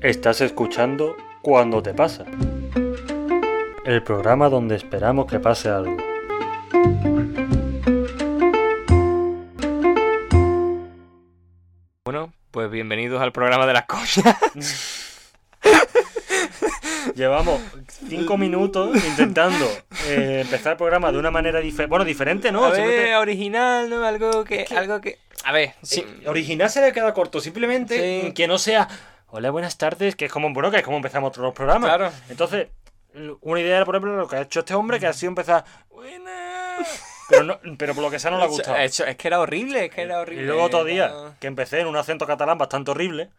Estás escuchando Cuando te pasa. El programa donde esperamos que pase algo. Bueno, pues bienvenidos al programa de las cosas. Llevamos cinco minutos intentando eh, empezar el programa de una manera diferente. Bueno, diferente, ¿no? a ver, Simplemente- original, ¿no? Algo que, algo que. A ver, sí. Eh, original se le queda corto, simplemente Sí. que no sea hola, buenas tardes, que es como bueno, que es como empezamos todos los programas. Claro. Entonces, una idea era, por ejemplo, lo que ha hecho este hombre, que ha sido empezar. "Buenas", Pero, no, pero por lo que sea no le ha gustado. Eso- es que era horrible, es que era horrible. Y luego otro día, No. que empecé en un acento catalán bastante horrible.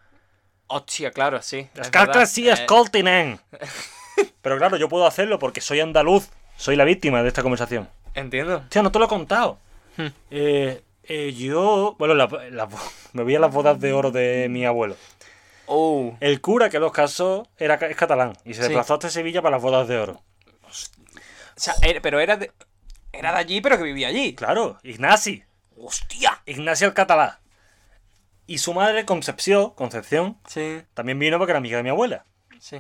Hostia, claro, sí. es verdad. sí, Eh, escoltinen. Pero claro, yo puedo hacerlo porque soy andaluz. Soy la víctima de esta conversación. Entiendo. Hostia, no te lo he contado. Hmm. Eh, eh, yo, bueno, la- la- me voy a las bodas de oro de mi abuelo. Oh. El cura que los casó era, es catalán y se Sí. desplazó hasta Sevilla para las bodas de oro. O sea, era- pero era de. Era de allí, pero que vivía allí. Claro, Ignasi. ¡Hostia! Ignacio el catalán. Y su madre, Concepción, Concepción, Sí, también vino porque era amiga de mi abuela. sí.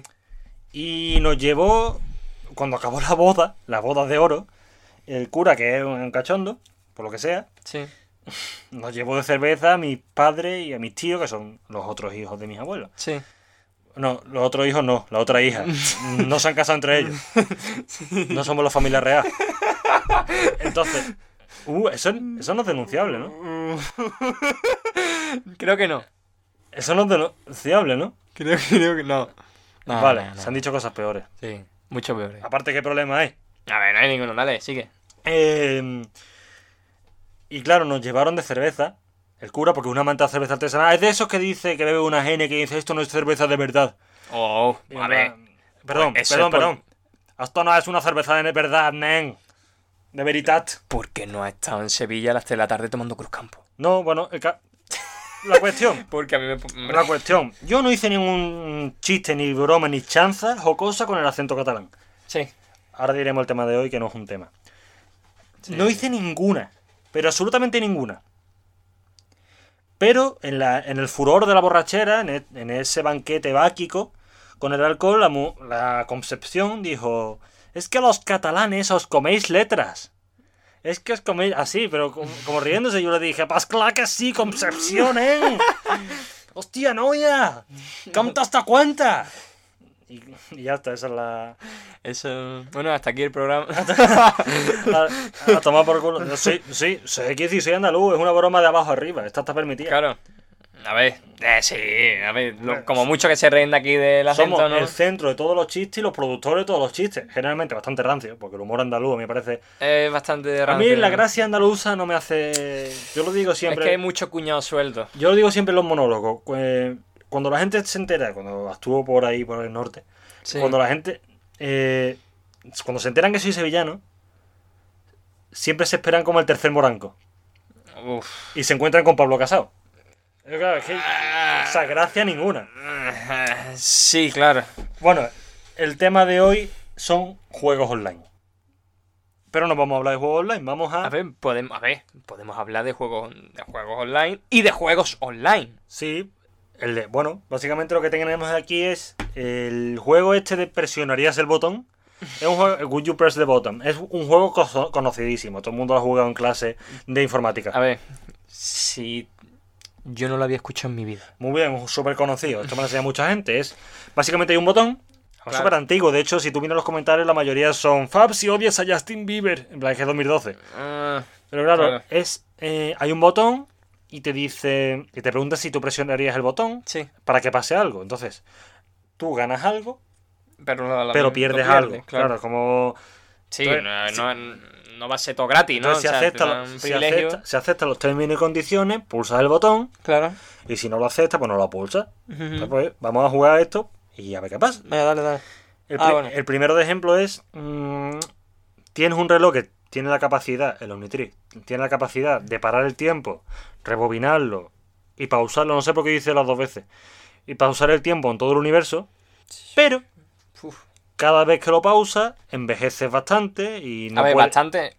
Y nos llevó, cuando acabó la boda, las bodas de oro, el cura, que es un cachondo, por lo que sea, Sí. Nos llevó de cerveza a mis padres y a mis tíos, que son los otros hijos de mis abuelos. Sí. No, los otros hijos no, la otra hija. No se han casado entre ellos. No somos la familia real. Entonces, uh, eso, eso no es denunciable, ¿no? Creo que no. Eso no es denunciable, ¿no? Creo, creo que no. No, vale, no, no. se han dicho cosas peores. Sí, mucho peor. Aparte, ¿qué problema hay? A ver, no hay ninguno, dale, sigue. Eh, y claro, nos llevaron de cerveza. El cura, porque una manta de cerveza artesanal. Es de esos que dice que bebe una gene que dice esto no es cerveza de verdad. Oh, Y a ver. Perdón, Pues perdón, por- perdón. Esto no es una cerveza de verdad, nen. De veritat. ¿Por qué no has estado en Sevilla a las 3 de la tarde tomando Cruz Campo? No, bueno, el ca- la cuestión. Porque a mí me. La cuestión. Yo no hice ningún chiste, ni broma, ni chanza o cosa con el acento catalán. Sí. Ahora diremos el tema de hoy, que no es un tema. No hice ninguna, pero absolutamente ninguna. Pero en, la, en el furor de la borrachera, en, e- en ese banquete báquico, con el alcohol, la, Concepción dijo: Es que los catalanes os coméis letras. Es que os coméis así, pero como, como riéndose, yo le dije: Pues claro que sí, Concepción, ¿eh? ¡Hostia, novia! ¡Canta hasta cuenta! Y, y ya está, esa es la. Eso. Bueno, hasta aquí el programa. A, a tomar por culo. Sí, sí, sé que sí, soy andaluz, es una broma de abajo arriba, esta está permitida. claro. A ver. Eh, sí, a ver. lo- como mucho que se reen de aquí del acento, Somos ¿no? el centro de todos los chistes y los productores de todos los chistes. Generalmente bastante rancio, porque el humor andaluz me parece. Es bastante A mí rancio, la gracia andaluza no me hace. Yo lo digo Es siempre. que hay mucho cuñado suelto. Yo lo digo siempre en los monólogos. eh, Cuando la gente se entera, cuando estuvo por ahí, por el norte, Sí. cuando la gente. eh, cuando se enteran que soy sevillano, siempre se esperan como el tercer moranco. Uf. Y se encuentran con Pablo Casado. Pero claro, es que. O sea, gracia ninguna. Sí, claro. Bueno, el tema de hoy son juegos online. Pero no vamos a hablar de juegos online, vamos a. A ver, podemos, a ver, podemos hablar de juegos, de juegos online y de juegos online. Sí, el de. Bueno, básicamente lo que tenemos aquí es el juego este de presionarías el botón. Es un juego. Would you press the button? Es un juego conocidísimo. Todo el mundo lo ha jugado en clase de informática. A ver, si yo no lo había escuchado en mi vida. Muy bien, súper conocido. Esto me lo enseña mucha gente. Es básicamente hay un botón. Claro. súper antiguo. De hecho, si tú miras los comentarios, la mayoría son Fab si odias a Justin Bieber. En plan, es que es 2012. Ah, Pero claro, Claro. es eh, hay un botón y te dice. Y te pregunta si tú presionarías el botón sí, para que pase algo. Entonces, tú ganas algo, pero, la- la- pero pierdes algo. Claro, como. Sí, Entonces, no, no, no va a ser todo gratis, ¿no? Entonces, si, O sea, acepta, si, acepta, si acepta los términos y condiciones, pulsas el botón. Claro. Y si no lo acepta, pues no lo pulsas. Entonces, pues, vamos a jugar esto y a ver qué pasa. Venga, dale, dale. El, Ah, bueno. el primero de ejemplo es. mm, tienes un reloj que tiene la capacidad, el Omnitrix, tiene la capacidad de parar el tiempo, rebobinarlo y pausarlo, no sé por qué dice las dos veces, y pausar el tiempo en todo el universo, pero Uf. cada vez que lo pausa, envejeces bastante y no a ver, puede- bastante.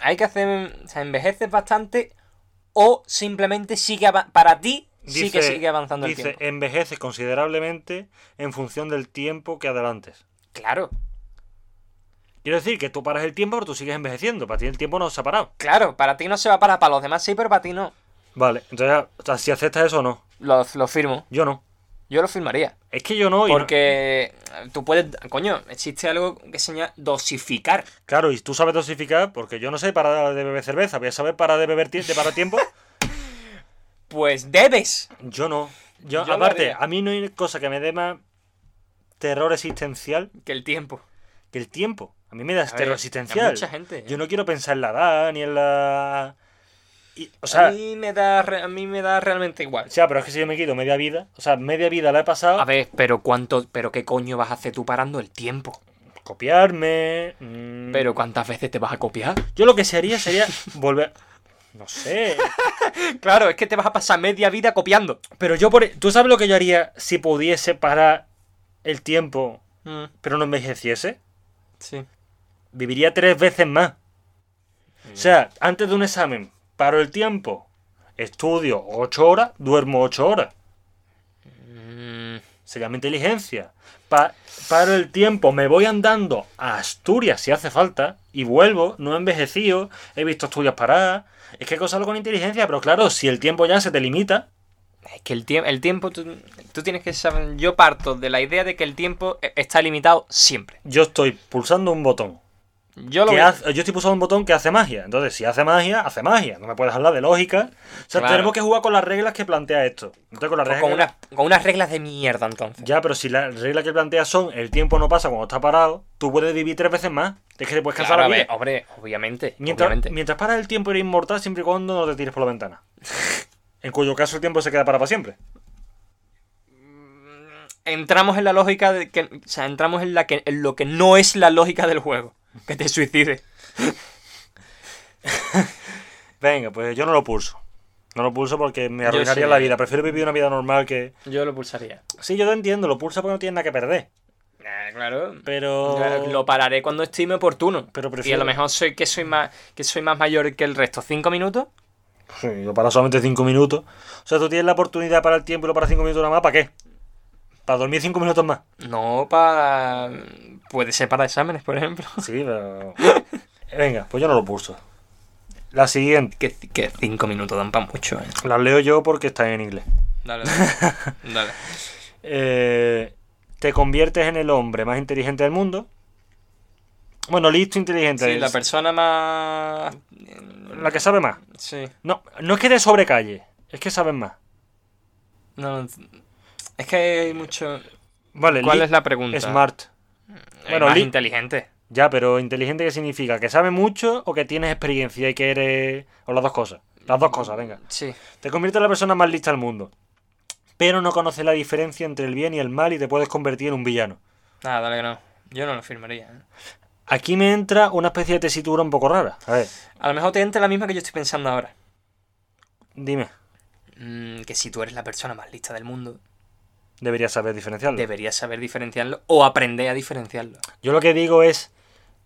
Hay que hacer. O sea, envejeces bastante o simplemente sigue para ti sí que Dice- sigue avanzando el Dice, tiempo. envejeces considerablemente en función del tiempo que adelantes. Claro, Quiero decir que tú paras el tiempo, pero tú sigues envejeciendo. Para ti el tiempo no se ha parado. claro, para ti no se va a parar, para los demás sí, pero para ti no. Vale, entonces, o sea, si aceptas eso o no. Lo, lo firmo. Yo no. Yo lo firmaría. Es que yo no. Porque tú puedes. Coño, existe algo que se llama dosificar. Claro, y tú sabes dosificar, porque yo no sé para de beber cerveza. ¿Voy a saber para de beber de parar tiempo? Pues debes. Yo no. Yo, aparte, a mí no hay cosa que me dé más terror existencial Que el tiempo. Que el tiempo. A mí me da A a existencial. mucha gente, ¿eh? Yo no quiero pensar en la edad ni en la. y- o a sea, mí me da re- a mí me da realmente igual. o sea, pero es que si yo me quito media vida, o sea, media vida la he pasado. A ver, pero cuánto, pero qué coño vas a hacer tú parando el tiempo. Copiarme. mm, Pero cuántas veces te vas a copiar. Yo lo que se haría sería volver. No sé. Claro, es que te vas a pasar media vida copiando. Pero yo por. ¿Tú sabes lo que yo haría si pudiese parar el tiempo, Mm, pero no envejeciese? Sí. Viviría tres veces más. O sea, antes de un examen, paro el tiempo, estudio ocho horas, duermo ocho horas. Mm, Se llama inteligencia. Pa- paro el tiempo, me voy andando a Asturias si hace falta y vuelvo, no he envejecido, he visto estudios parar. Es que hay usarlo con inteligencia, pero claro, si el tiempo ya se te limita, es que el, tiempo el tiempo, tú, tú tienes que saber. Yo parto de la idea de que el tiempo e- está limitado siempre. yo estoy pulsando un botón. Yo lo que veo- hace- yo estoy pulsando un botón que hace magia. Entonces, si hace magia, hace magia. No me puedes hablar de lógica. O sea, Claro. tenemos que jugar con las reglas que plantea esto. Entonces, con las reglas con, unas, con unas reglas de mierda, entonces. Ya, pero si las reglas que plantea son el tiempo no pasa cuando está parado, tú puedes vivir tres veces más. Es que te puedes cansar Claro, la vida. hombre, obviamente. Mientras, obviamente. mientras para el tiempo eres inmortal siempre y cuando no te tires por la ventana. en cuyo caso el tiempo se queda para, para siempre. Entramos en la lógica de que. O sea, entramos en, la que, en lo que no es la lógica del juego. Que te suicides. Venga, pues yo no lo pulso. No lo pulso porque me arruinaría sí. la vida. Prefiero vivir una vida normal que... Yo lo pulsaría. Sí, yo lo entiendo. Lo pulsa porque no tiene nada que perder. Claro. Pero... Claro, Lo pararé cuando estime oportuno. Pero Y a prefiero- lo mejor soy que soy más que soy más mayor que el resto. ¿Cinco minutos? Sí, yo para solamente 5 minutos. O sea, tú tienes la oportunidad para el tiempo y lo para 5 minutos nada más. ¿Para qué? Para dormir 5 minutos más. No para. Puede ser para exámenes, por ejemplo. Sí, pero... Venga, pues yo no lo pulso. La siguiente. Que, que cinco minutos dan para mucho, eh. La leo yo porque está en inglés. Dale, dale. dale. Eh, te conviertes en el hombre más inteligente del mundo. Bueno, listo, inteligente. Sí, es la persona más. la que sabe más. Sí. No, no es que te sobrecalle, es que sabes más. No, es que hay mucho. Vale, ¿Cuál es la pregunta? Smart. Bueno, más li- inteligente. Ya, pero inteligente, ¿qué significa? ¿Que sabes mucho o que tienes experiencia y que eres... O las dos cosas. Las dos cosas, venga. Sí. Te conviertes en la persona más lista del mundo. Pero no conoces la diferencia entre el bien y el mal y te puedes convertir en un villano. Nada, dale que no. Yo no lo firmaría. ¿eh? Aquí me entra una especie de tesitura un poco rara. A ver, A lo mejor te entra la misma que yo estoy pensando ahora. dime. Mm, que si tú eres la persona más lista del mundo, Deberías saber diferenciarlo. deberías saber diferenciarlo o aprender a diferenciarlo. Yo lo que digo es,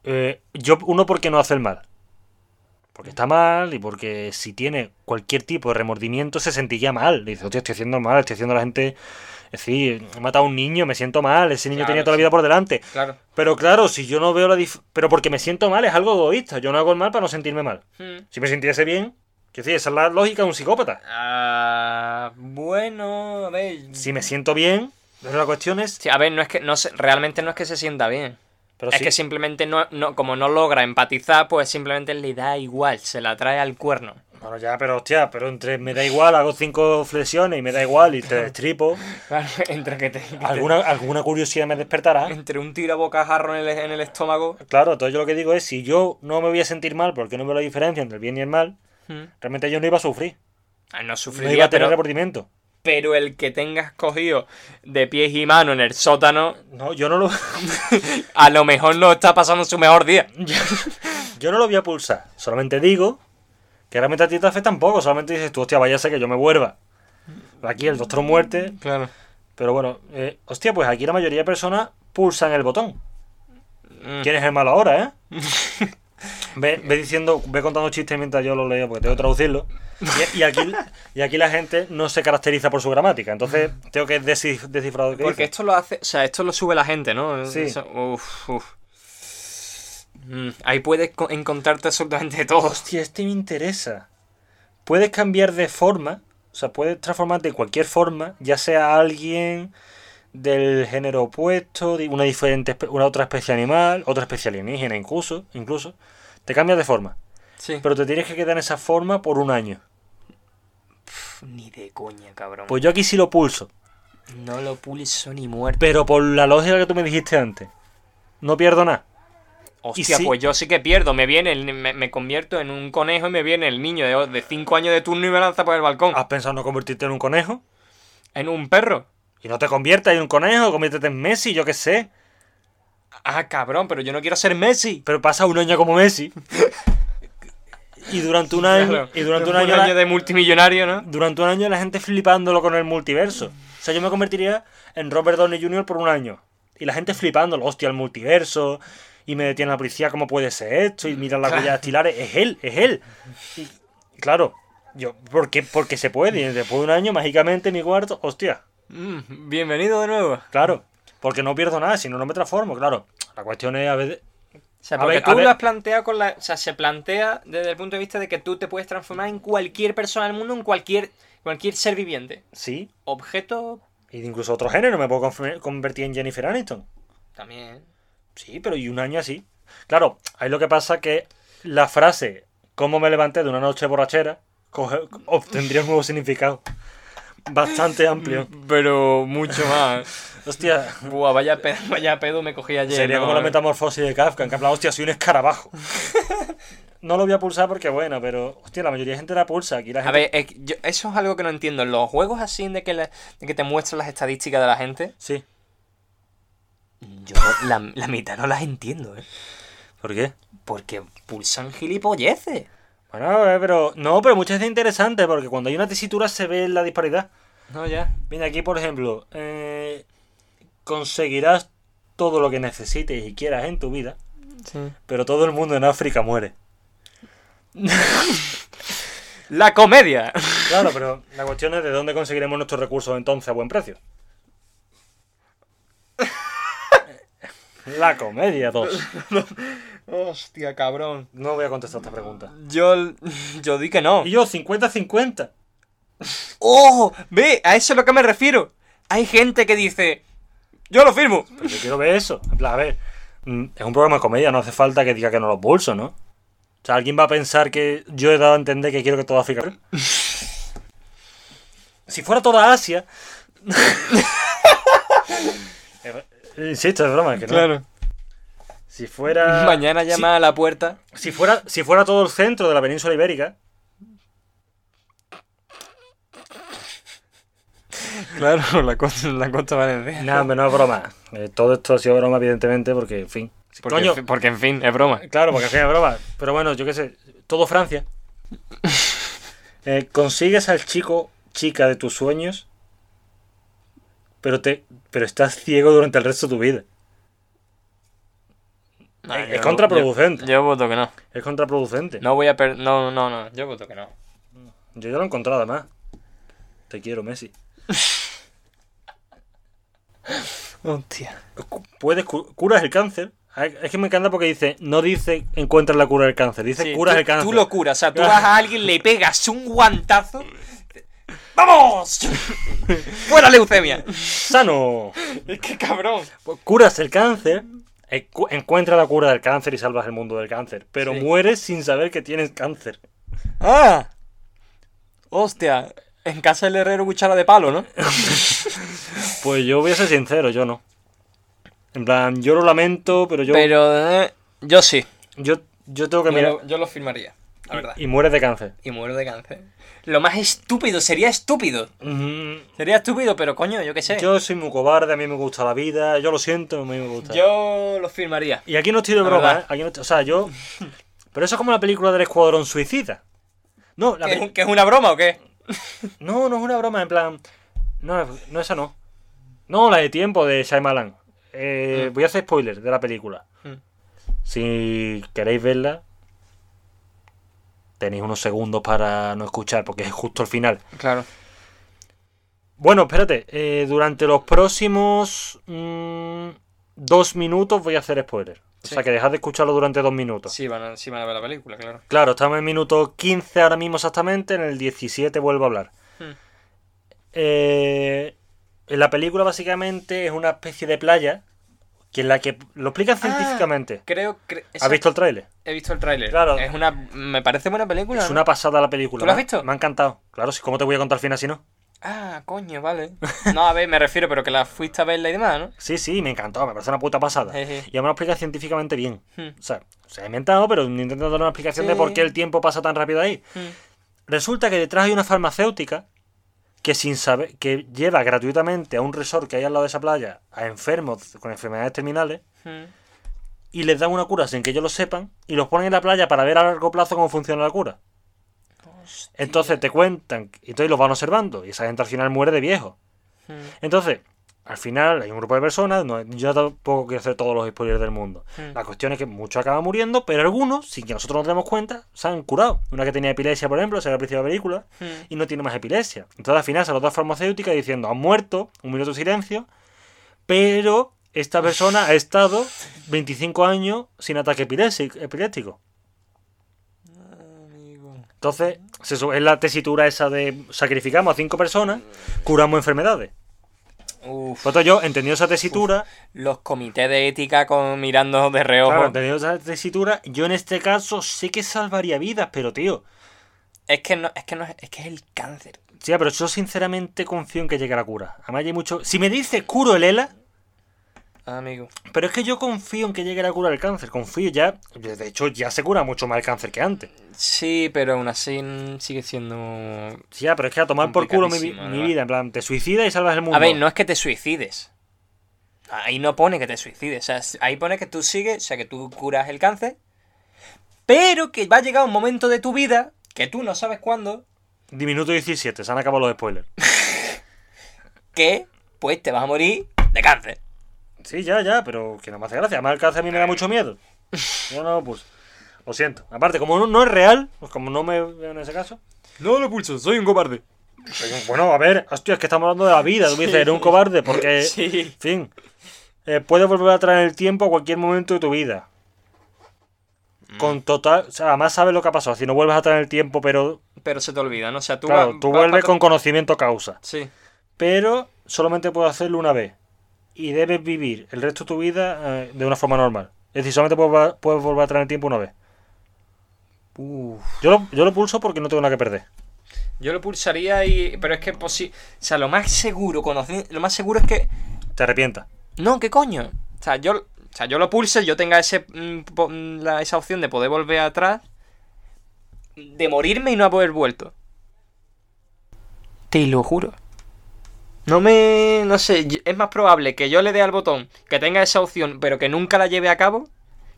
eh, yo uno porque no hace el mal. Porque está mal y porque si tiene cualquier tipo de remordimiento se sentiría mal. Dice, hostia, estoy haciendo mal, estoy haciendo a la gente... Es decir, he matado a un niño, me siento mal, ese niño Claro, tenía toda la vida por delante. Claro. Pero claro, si yo no veo la dif- Pero porque me siento mal es algo egoísta. Yo no hago el mal para no sentirme mal. Si me sintiese bien, que esa es la lógica de un psicópata. Ah, bueno, a ver. Si me siento bien, pero la cuestión es... Sí, a ver, no es que no se- realmente no es que se sienta bien. Pero es sí, que simplemente no, no, como no logra empatizar, pues simplemente le da igual, se la trae al cuerno. Bueno, ya, pero hostia, pero entre me da igual, hago cinco flexiones y me da igual y te destripo. Claro, entre que te, que te- alguna, alguna curiosidad me despertará. entre un tiro a bocajarro en el, en el estómago. Claro, entonces yo lo que digo es, si yo no me voy a sentir mal porque no veo la diferencia entre el bien y el mal, Hmm. realmente yo no iba a sufrir. Ah, No No iba sufriría, a tener pero, remordimiento. pero el que tengas cogido de pies y manos en el sótano, No, yo no lo, a lo mejor no está pasando su mejor día. yo no lo voy a pulsar. Solamente digo que realmente a ti te afecta un poco. Solamente dices tú, hostia, vaya sé que yo me vuelva. Aquí el doctor muerte. Claro. Pero bueno, eh, hostia, pues aquí la mayoría de personas pulsan el botón. Mm. ¿Quién es el malo ahora, eh? Ve, ve diciendo, ve contando chistes mientras yo lo leo, porque tengo que traducirlo. Y, y aquí, y aquí la gente no se caracteriza por su gramática, entonces tengo que descif- descifrar lo que Porque dice. esto lo hace, o sea, esto lo sube la gente, ¿no? Sí. Uf, uf. Mm, ahí puedes co- encontrarte absolutamente todo. Hostia, este me interesa. Puedes cambiar de forma, o sea, puedes transformarte de cualquier forma, ya sea alguien del género opuesto, una diferente, una otra especie animal, otra especie alienígena incluso, incluso. Te cambias de forma, Sí. pero te tienes que quedar en esa forma por un año. Ni de coña, cabrón. Pues yo aquí sí lo pulso, No lo pulso ni muerto. pero por la lógica que tú me dijiste antes, no pierdo nada. Hostia, sí- pues yo sí que pierdo. Me viene, el- me, me convierto en un conejo y me viene el niño de 5 años de turno y me lanza por el balcón. ¿Has pensado no convertirte en un conejo? En un perro. Y no te conviertas en un conejo, conviértete en Messi, yo qué sé. Ah, cabrón, pero yo no quiero ser Messi. Pero pasa un año como Messi. Y durante un año, Claro, y durante un un año, la- año de multimillonario, ¿no? durante un año la gente flipándolo con el multiverso. O sea, yo me convertiría en Robert Downey Jr. por un año. Y la gente flipándolo, hostia, el multiverso. Y me detiene la policía, ¿cómo puede ser esto? Y mira las huellas dactilares, es él, es él. Y, claro, yo, ¿por qué? Porque se puede. Y después de un año, mágicamente, en mi cuarto, hostia, Mm, bienvenido de nuevo. claro. Porque no pierdo nada, si no, no me transformo, claro. La cuestión es a veces. O sea, A porque ver, tú lo has planteado con la. O sea, se plantea desde el punto de vista de que tú te puedes transformar en cualquier persona del mundo, en cualquier, cualquier ser viviente. Sí. Objeto Y incluso otro género, me puedo convertir en Jennifer Aniston. también. Sí, pero y un año así. Claro, ahí lo que pasa que la frase ¿Cómo me levanté de una noche borrachera? coge- obtendría un nuevo significado. Bastante amplio. Pero mucho más. Hostia, Buah, vaya pedo, vaya pedo me cogí ayer. sería como la metamorfosis de Kafka, en que habla, hostia, soy un escarabajo. No lo voy a pulsar porque bueno, pero hostia, la mayoría de gente la pulsa. Aquí la A ver, es yo- eso es algo que no entiendo. En los juegos así de que, de que te muestran las estadísticas de la gente, Sí. Yo la, la mitad no las entiendo, ¿eh? ¿Por qué? Porque pulsan gilipolleces. Bueno, eh, pero... No, pero muchas veces es interesante porque cuando hay una tesitura se ve la disparidad. No, ya. Mira, aquí por ejemplo, eh, conseguirás todo lo que necesites y quieras en tu vida, Sí. pero todo el mundo en África muere. La comedia. Claro, pero la cuestión es de dónde conseguiremos nuestros recursos entonces a buen precio. La comedia 2. Hostia, cabrón. No voy a contestar esta pregunta. Yo, yo di que no. Y yo, 50-50. ¡Oh! Ve, a eso es a lo que me refiero. Hay gente que dice, yo lo firmo. Pero yo quiero ver eso. En plan, a ver, mm, es un programa de comedia, no hace falta que diga que no lo pulso, ¿no? O sea, alguien va a pensar que yo he dado a entender que quiero que toda África. si fuera toda Asia. Insisto, es broma, que no. Si fuera. Mañana si- llama a la puerta. Si fuera, si fuera todo el centro de la península ibérica, Claro, la costa, la costa valenciana. hombre, no es broma. Eh, todo esto ha sido broma, evidentemente, porque, en fin. Porque, Coño, en fin- porque en fin, es broma. claro, porque al fin es broma. Pero bueno, yo qué sé, todo Francia. Eh, consigues al chico, chica de tus sueños, pero te, pero estás ciego durante el resto de tu vida. Ah, Es- es contraproducente. Yo, yo voto que no. Es contraproducente. No voy a per... No, no, no. Yo voto que no. Yo ya lo he encontrado, además. Te quiero, Messi. Hostia. Puedes cu- curas el cáncer. Ay, Es que me encanta porque dice, no dice encuentras la cura del cáncer, dice Sí, curas tú, el cáncer. Tú lo curas. O sea, tú vas a alguien, le pegas un guantazo. ¡Vamos! ¡Fuera leucemia! ¡Sano! Es que cabrón. Pues curas el cáncer, eh, cu- encuentras la cura del cáncer y salvas el mundo del cáncer. Pero Sí. mueres sin saber que tienes cáncer. ¡Ah! Hostia. En casa del herrero cuchara de palo, ¿no? Pues yo voy a ser sincero, yo no. En plan, yo lo lamento, pero yo, Pero eh, yo sí. yo, yo tengo que Yo mirar. lo, yo lo firmaría, la verdad. Y mueres de cáncer. Y muero de cáncer. Lo más estúpido, sería estúpido. Sería estúpido, pero coño, yo qué sé. Yo soy muy cobarde, a mí me gusta la vida, yo lo siento, a mí me gusta. Yo lo firmaría. Y aquí no estoy de La broma. ¿eh? Aquí no estoy- o sea, yo... Pero eso es como la película del Escuadrón Suicida. No, la ¿Que, es una broma o qué? no, no es una broma, en plan... No, no, esa no. No, la de tiempo de Shyamalan. Eh, Mm. Voy a hacer spoilers de la película. Mm. Si queréis verla, tenéis unos segundos para no escuchar, porque es justo el final. Claro. Bueno, espérate, eh, durante los próximos mm, dos minutos voy a hacer spoiler. O sea que dejad de escucharlo durante dos minutos. Sí van, a, sí van a ver la película, claro. Claro, estamos en minuto 15 ahora mismo exactamente, en el 17 vuelvo a hablar. Hmm. Eh, la película básicamente es una especie de playa, que en la que lo explican Ah, científicamente. Creo que... ¿Has visto el tráiler? He visto el tráiler. Claro. Es una... Me parece buena película. Es ¿no? una pasada la película. ¿Tú la has visto? Me ha encantado. Claro, ¿cómo te voy a contar el final si no? Ah, coño, vale. No, a ver, me refiero, pero que la fuiste a verla y demás, ¿no? Sí, sí, me encantó, me parece una puta pasada. Jeje. Y además lo explica científicamente bien. Hmm. O sea, se ha inventado, pero intentando dar una explicación de Sí. por qué el tiempo pasa tan rápido ahí. Hmm. Resulta que detrás hay una farmacéutica que sin saber que lleva gratuitamente a un resort que hay al lado de esa playa a enfermos con enfermedades terminales Hmm. y les dan una cura sin que ellos lo sepan y los ponen en la playa para ver a largo plazo cómo funciona la cura. Entonces te cuentan y entonces los van observando y esa gente al final muere de viejo. Hmm. Entonces, al final hay un grupo de personas, no, yo tampoco quiero hacer todos los spoilers del mundo. Hmm. La cuestión es que muchos acaban muriendo, pero algunos, sin que nosotros nos demos cuenta, se han curado. Una que tenía epilepsia, por ejemplo, se al principio de la película, Hmm. y no tiene más epilepsia. Entonces al final sale otra farmacéutica diciendo, han muerto, un minuto de silencio, pero esta persona ha estado 25 años sin ataque epiléptico. Entonces, se es la tesitura esa de sacrificamos a cinco personas, curamos enfermedades. Uf. Por tanto, yo, entendiendo esa tesitura, Los comités de ética con mirando de reojo. claro, entendiendo esa tesitura, yo en este caso sé que salvaría vidas, pero tío, Es que no, es que no es, es que es el cáncer. sí, pero yo sinceramente confío en que llegue la cura. Además hay mucho... Si me dice curo el ELA, Amigo. pero es que yo confío en que llegue la cura del cáncer, confío ya... De hecho, ya se cura mucho más el cáncer que antes. Sí, pero aún así sigue siendo. Sí, ya, pero es que a tomar por culo mi, mi vida, en plan, te suicidas y salvas el mundo. A ver, no es que te suicides. Ahí no pone que te suicides. O sea, ahí pone que tú sigues, o sea, que tú curas el cáncer. Pero que va a llegar un momento de tu vida que tú no sabes cuándo, Diminuto 17, se han acabado los spoilers. que pues te vas a morir de cáncer. Sí, ya, ya, pero que no me hace gracia. Además, el cáncer a mí me da mucho miedo. Yo no lo puse. Lo siento. Aparte, como no, no es real, pues como no me veo en ese caso. No lo pulso, soy un cobarde. Bueno, a ver, hostia, es que estamos hablando de la vida. Tú me dices, eres un cobarde porque, Sí. en fin, eh, puedes volver a traer el tiempo a cualquier momento de tu vida. Con total. O sea, además sabes lo que ha pasado. Si no vuelves a traer el tiempo, pero. Pero se te olvida, ¿no? O sea, tú claro, vas- tú vas vuelves con conocimiento causa. Sí. Pero solamente puedes hacerlo una vez. Y debes vivir el resto de tu vida eh, de una forma normal. Es decir, solamente puedes, volver a traer el tiempo una vez. Uf. Yo lo, yo lo pulso porque no tengo nada que perder. Yo lo pulsaría y. Pero es que posi- O sea, lo más seguro, lo más seguro es que. Te arrepientas. No, ¿qué coño? O sea, yo, o sea, yo lo pulse, yo tenga ese, mm, mm, la- esa opción de poder volver atrás, de morirme y no haber vuelto. Te lo juro. No me... no sé, y- es más probable que yo le dé al botón, que tenga esa opción, pero que nunca la lleve a cabo,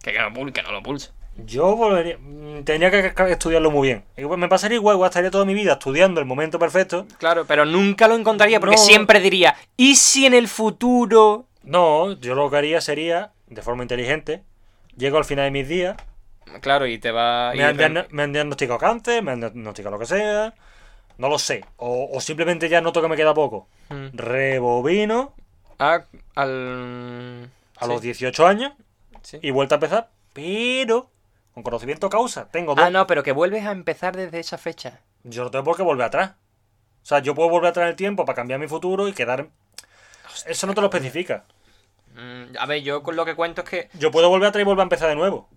que que no, que no lo pulse. Yo volvería. mm, Tendría que estudiarlo muy bien. Y Me pasaría igual, estaría toda mi vida estudiando el momento perfecto. Claro, pero nunca lo encontraría, porque No. siempre diría, ¿y si en el futuro...? No, yo lo que haría sería, de forma inteligente, llego al final de mis días, Claro, y te va... y me me han diagnosticado cáncer, me han diagnosticado lo que sea, no lo sé. O, o simplemente ya noto que me queda poco. Mm. Rebobino Ah, al... a sí, los 18 años sí. y vuelta a empezar, pero con conocimiento causa. Tengo dos. Ah, no, pero que vuelves a empezar desde esa fecha. Yo no tengo por qué volver atrás. O sea, yo puedo volver atrás en el tiempo para cambiar mi futuro y quedar. Eso no te lo especifica. Mm, a ver, yo con lo que cuento es que Yo puedo volver atrás y volver a empezar de nuevo.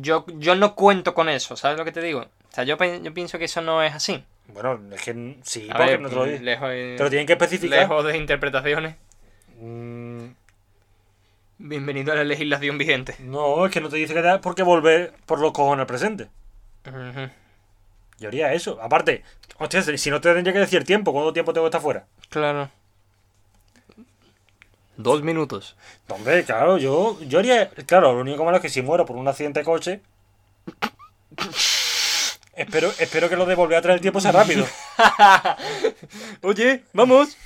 yo, yo no cuento con eso, ¿sabes lo que te digo? O sea, yo, yo pienso que eso no es así. Bueno, es que sí, A porque ver, no te lo digo. lejos, de- Te lo tienen que especificar. lejos de interpretaciones. Mm, Bienvenido a la legislación vigente. no, es que no te dice que te por qué volver por los cojones al presente. Yo haría eso. Aparte, hostia, si no te tendría que decir tiempo, ¿cuánto tiempo tengo que estar fuera? Claro. Dos minutos. Hombre, claro, yo, yo haría. Claro, lo único malo es que si muero por un accidente de coche. Espero, espero que lo de volver a traer el tiempo sea rápido. Oye, vamos.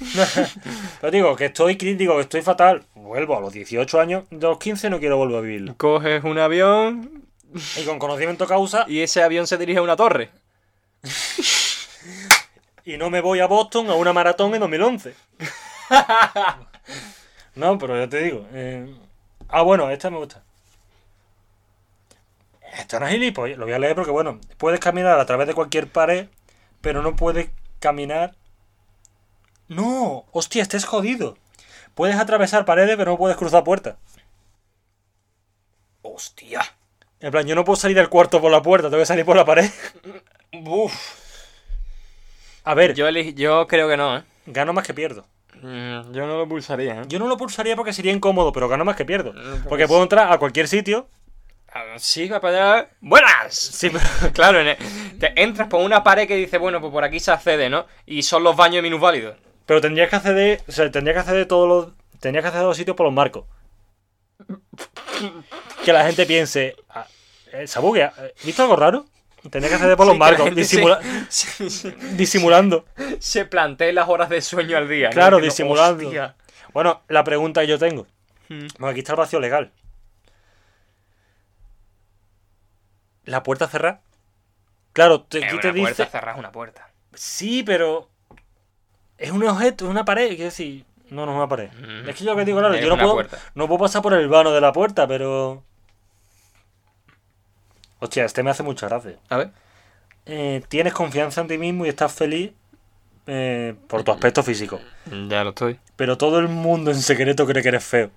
Pero digo, que estoy crítico, que estoy fatal. Vuelvo a los 18 años, de los 15 no quiero volver a vivirlo. Coges un avión, Y con conocimiento causa. Y ese avión se dirige a una torre. Y no me voy a Boston a una maratón en 2011. no, pero ya te digo. eh, Ah, bueno, esta me gusta. Esta no es gilipollas. Lo voy a leer porque, bueno, puedes caminar a través de cualquier pared, pero no puedes caminar. No, hostia, este es jodido. Puedes atravesar paredes, pero no puedes cruzar puertas. Hostia. En plan, yo no puedo salir del cuarto por la puerta, tengo que salir por la pared. Uf. A ver, Yo, yo creo que no, ¿eh? gano más que pierdo. Mm, Yo no lo pulsaría, ¿eh? Yo no lo pulsaría porque sería incómodo, pero gano más que pierdo. Porque puedo entrar a cualquier sitio. Ah, Sí, va para allá. ¡Buenas! Sí, pero- Claro, en el- te entras por una pared que dice, bueno, pues por aquí se accede, ¿no? Y son los baños de minusválidos. pero tendrías que acceder. O sea, tendrías que acceder todos los. Tendrías que acceder a los sitios por los marcos. Que la gente piense. ah, eh, ¿Se ha bugueado? Eh, ¿Visto algo raro? Tendrías que acceder por los Sí, marcos, disimula- se, disimulando. se plantea las horas de sueño al día. Claro, disimulando. Bueno, la pregunta que yo tengo. Mm. Bueno, aquí está el vacío legal. ¿La puerta cerrada? Claro, te, Es aquí una te puerta, dice. cerrar una puerta. Sí, pero. Es un objeto, es una pared. Quiero decir. No, no es una pared. Mm. Es que yo lo que digo, claro, Es yo no una puedo, puerta. no puedo pasar por el vano de la puerta, pero. Hostia, este me hace mucha gracia. A ver. Eh, tienes confianza en ti mismo y estás feliz eh, por tu aspecto físico. Ya lo estoy. Pero todo el mundo en secreto cree que eres feo.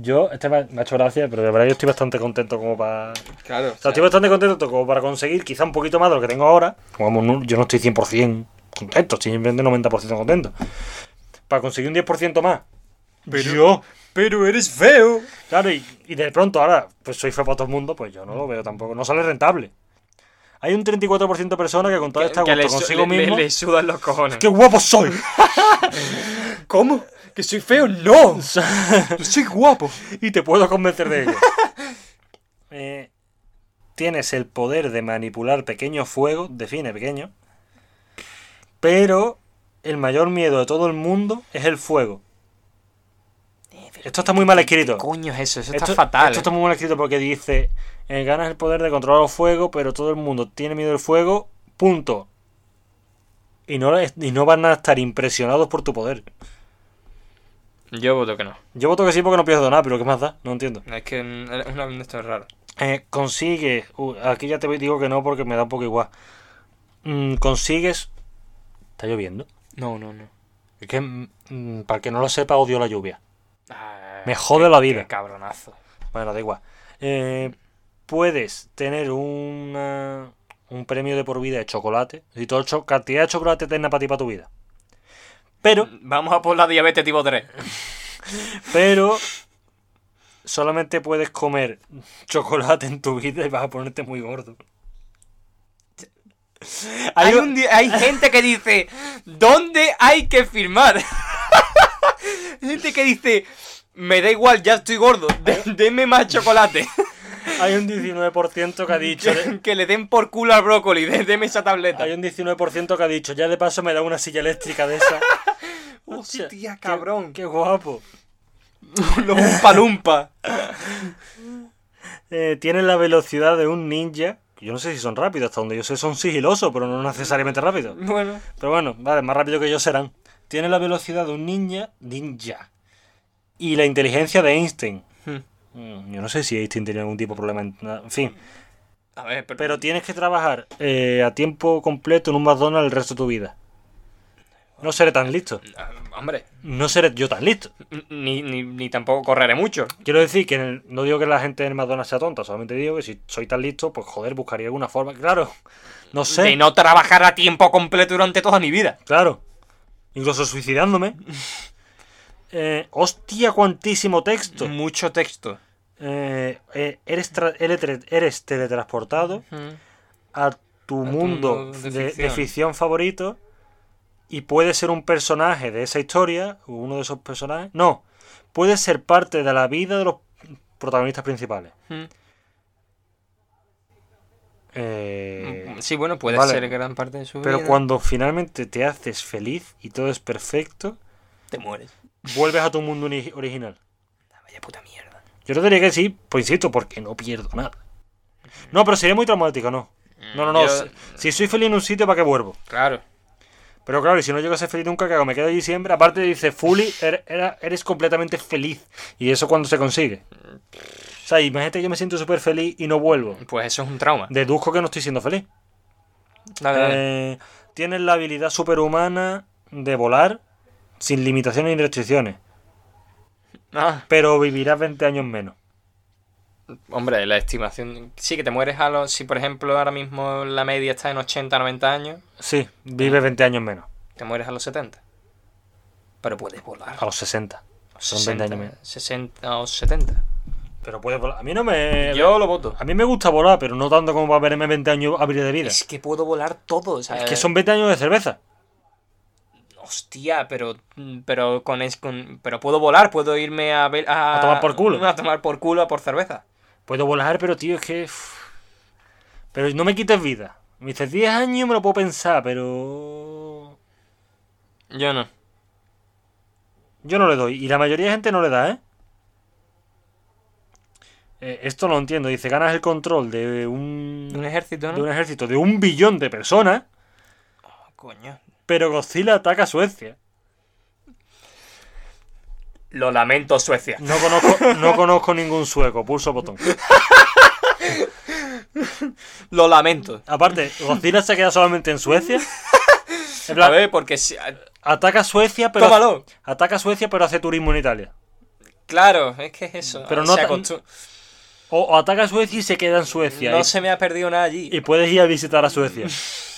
Yo, este me ha, hecho gracia, pero de verdad yo estoy bastante contento como para. Claro. O sea, estoy bastante contento como para conseguir quizá un poquito más de lo que tengo ahora. Como no- yo no estoy 100% contento, estoy simplemente 90% contento. Para conseguir un 10% más. yo. Pero eres feo. Claro, y, y de pronto ahora, pues soy feo para todo el mundo, pues yo no lo veo tampoco. No sale rentable. Hay un 34% de personas que con toda esta que gusto consigo le- le- mismo. le sudan los cojones. ¡Qué guapo soy! ¿Cómo? ¿Que soy feo? ¡No! ¡Soy guapo! y te puedo convencer de ello. Eh, tienes el poder de manipular pequeños fuegos, define pequeño, pero el mayor miedo de todo el mundo es el fuego. Esto está muy mal escrito. ¿Qué coño es eso? Eso Esto, está fatal. esto está muy mal escrito porque dice, eh, ganas el poder de controlar el fuego, pero todo el mundo tiene miedo del fuego, punto. Y no, y no van a estar impresionados por tu poder. Yo voto que no. Yo voto que sí porque no pierdo nada, pero ¿qué más da? No entiendo. Es que es una esto es raro. Eh, consigues. uh, aquí ya te digo que no porque me da un poco igual. Mm, consigues. ¿Está lloviendo? No, no, no. Es que, mm, para que no lo sepa, odio la lluvia. Ah, Me jode la vida. Qué cabronazo. Bueno, da igual. Eh, puedes tener una, un premio de por vida de chocolate. Si toda cho- cantidad de chocolate tenga para ti para tu vida. Pero, Vamos a por la diabetes tipo 3. pero. Solamente puedes comer chocolate en tu vida y vas a ponerte muy gordo. Hay, un hay gente que dice, ¿dónde hay que firmar? Hay gente que dice, me da igual, ya estoy gordo, de- deme más chocolate. Hay un 19% que ha dicho. que, que le den por culo al brócoli, de- deme esa tableta. Hay un 19% que ha dicho, ya de paso me da una silla eléctrica de esa. Hostia, qué- cabrón. Qué, guapo. Los umpa lumpa. Eh, tienen la velocidad de un ninja. Yo no sé si son rápidos, hasta donde yo sé son sigilosos, pero no necesariamente rápidos. Bueno. Pero bueno, vale, más rápido que yo serán. Tienen la velocidad de un ninja, ninja. Y la inteligencia de Einstein. Mm, Yo no sé si Einstein tenía algún tipo de problema. En, en fin. A ver, pero... Pero tienes que trabajar eh, a tiempo completo en un McDonald's el resto de tu vida. No seré tan listo. Ah, Hombre, No seré yo tan listo. ni, ni, ni tampoco correré mucho. Quiero decir que el- no digo que la gente en McDonald's sea tonta, solamente digo que si soy tan listo, pues joder, buscaría alguna forma. Claro, no sé, De no trabajar a tiempo completo durante toda mi vida. claro. Incluso suicidándome. Eh, hostia, cuantísimo texto. Mucho texto. Eh, eh, eres, eres, eres teletransportado a tu mundo mundo de de, de ficción. favorito y puedes ser un personaje de esa historia, o uno de esos personajes. No, puedes ser parte de la vida de los protagonistas principales. Eh, Sí, bueno, puede vale. ser gran parte de su pero vida. cuando finalmente te haces feliz y todo es perfecto, te mueres. Vuelves a tu mundo ori- original. Vaya puta mierda. Yo te diría que sí, pues insisto, porque no pierdo nada. No, pero sería muy traumático, no. No, no, no. Yo- Si, si soy feliz en un sitio, ¿para qué vuelvo? Claro. Pero claro, y si no llego a ser feliz nunca, ¿qué hago? Me quedo allí siempre. Aparte dice, fully, er- era- eres completamente feliz. Y eso cuando se consigue. O sea, imagínate que yo me siento súper feliz y no vuelvo. Pues eso es un trauma. Deduzco que no estoy siendo feliz. Dale, dale. Eh, tienes la habilidad superhumana de volar sin limitaciones ni restricciones. Ah, Pero vivirás 20 años menos. hombre, la estimación. Sí, que te mueres a los. Si, por ejemplo, ahora mismo la media está en 80, 90 años, Sí, vives 20 años menos. te mueres a los 70. Pero puedes volar. A los 60. Son 20 años menos. 60 o 70. Pero puedes volar. A mí no me. Yo lo voto. A mí me gusta volar, pero no tanto como para verme 20 años abrir de vida. Es que puedo volar todo. o sea, Es que son 20 años de cerveza. Hostia, pero. Pero con, es, con. Pero puedo volar, puedo irme a ver. A, A tomar por culo. A tomar por culo por cerveza. Puedo volar, pero tío, es que. Pero no me quites vida. Me dices 10 años, me lo puedo pensar, pero. Yo no. Yo no le doy. Y la mayoría de gente no le da, ¿eh? Eh, esto lo entiendo. Dice, ganas el control de un, Un ejército, de ¿no? un ejército de un billón de personas, Coño. Pero Godzilla ataca a Suecia. Lo lamento, Suecia. No conozco, no conozco ningún sueco. Pulso botón. Lo lamento. Aparte, Godzilla se queda solamente en Suecia. En A ver, porque si. ataca a Suecia, pero. Tómalo. Ataca a Suecia, pero hace turismo en Italia. Claro, es que es eso. Pero no O, o ataca a Suecia y se queda en Suecia. No y, se me ha perdido nada allí. y puedes ir a visitar a Suecia.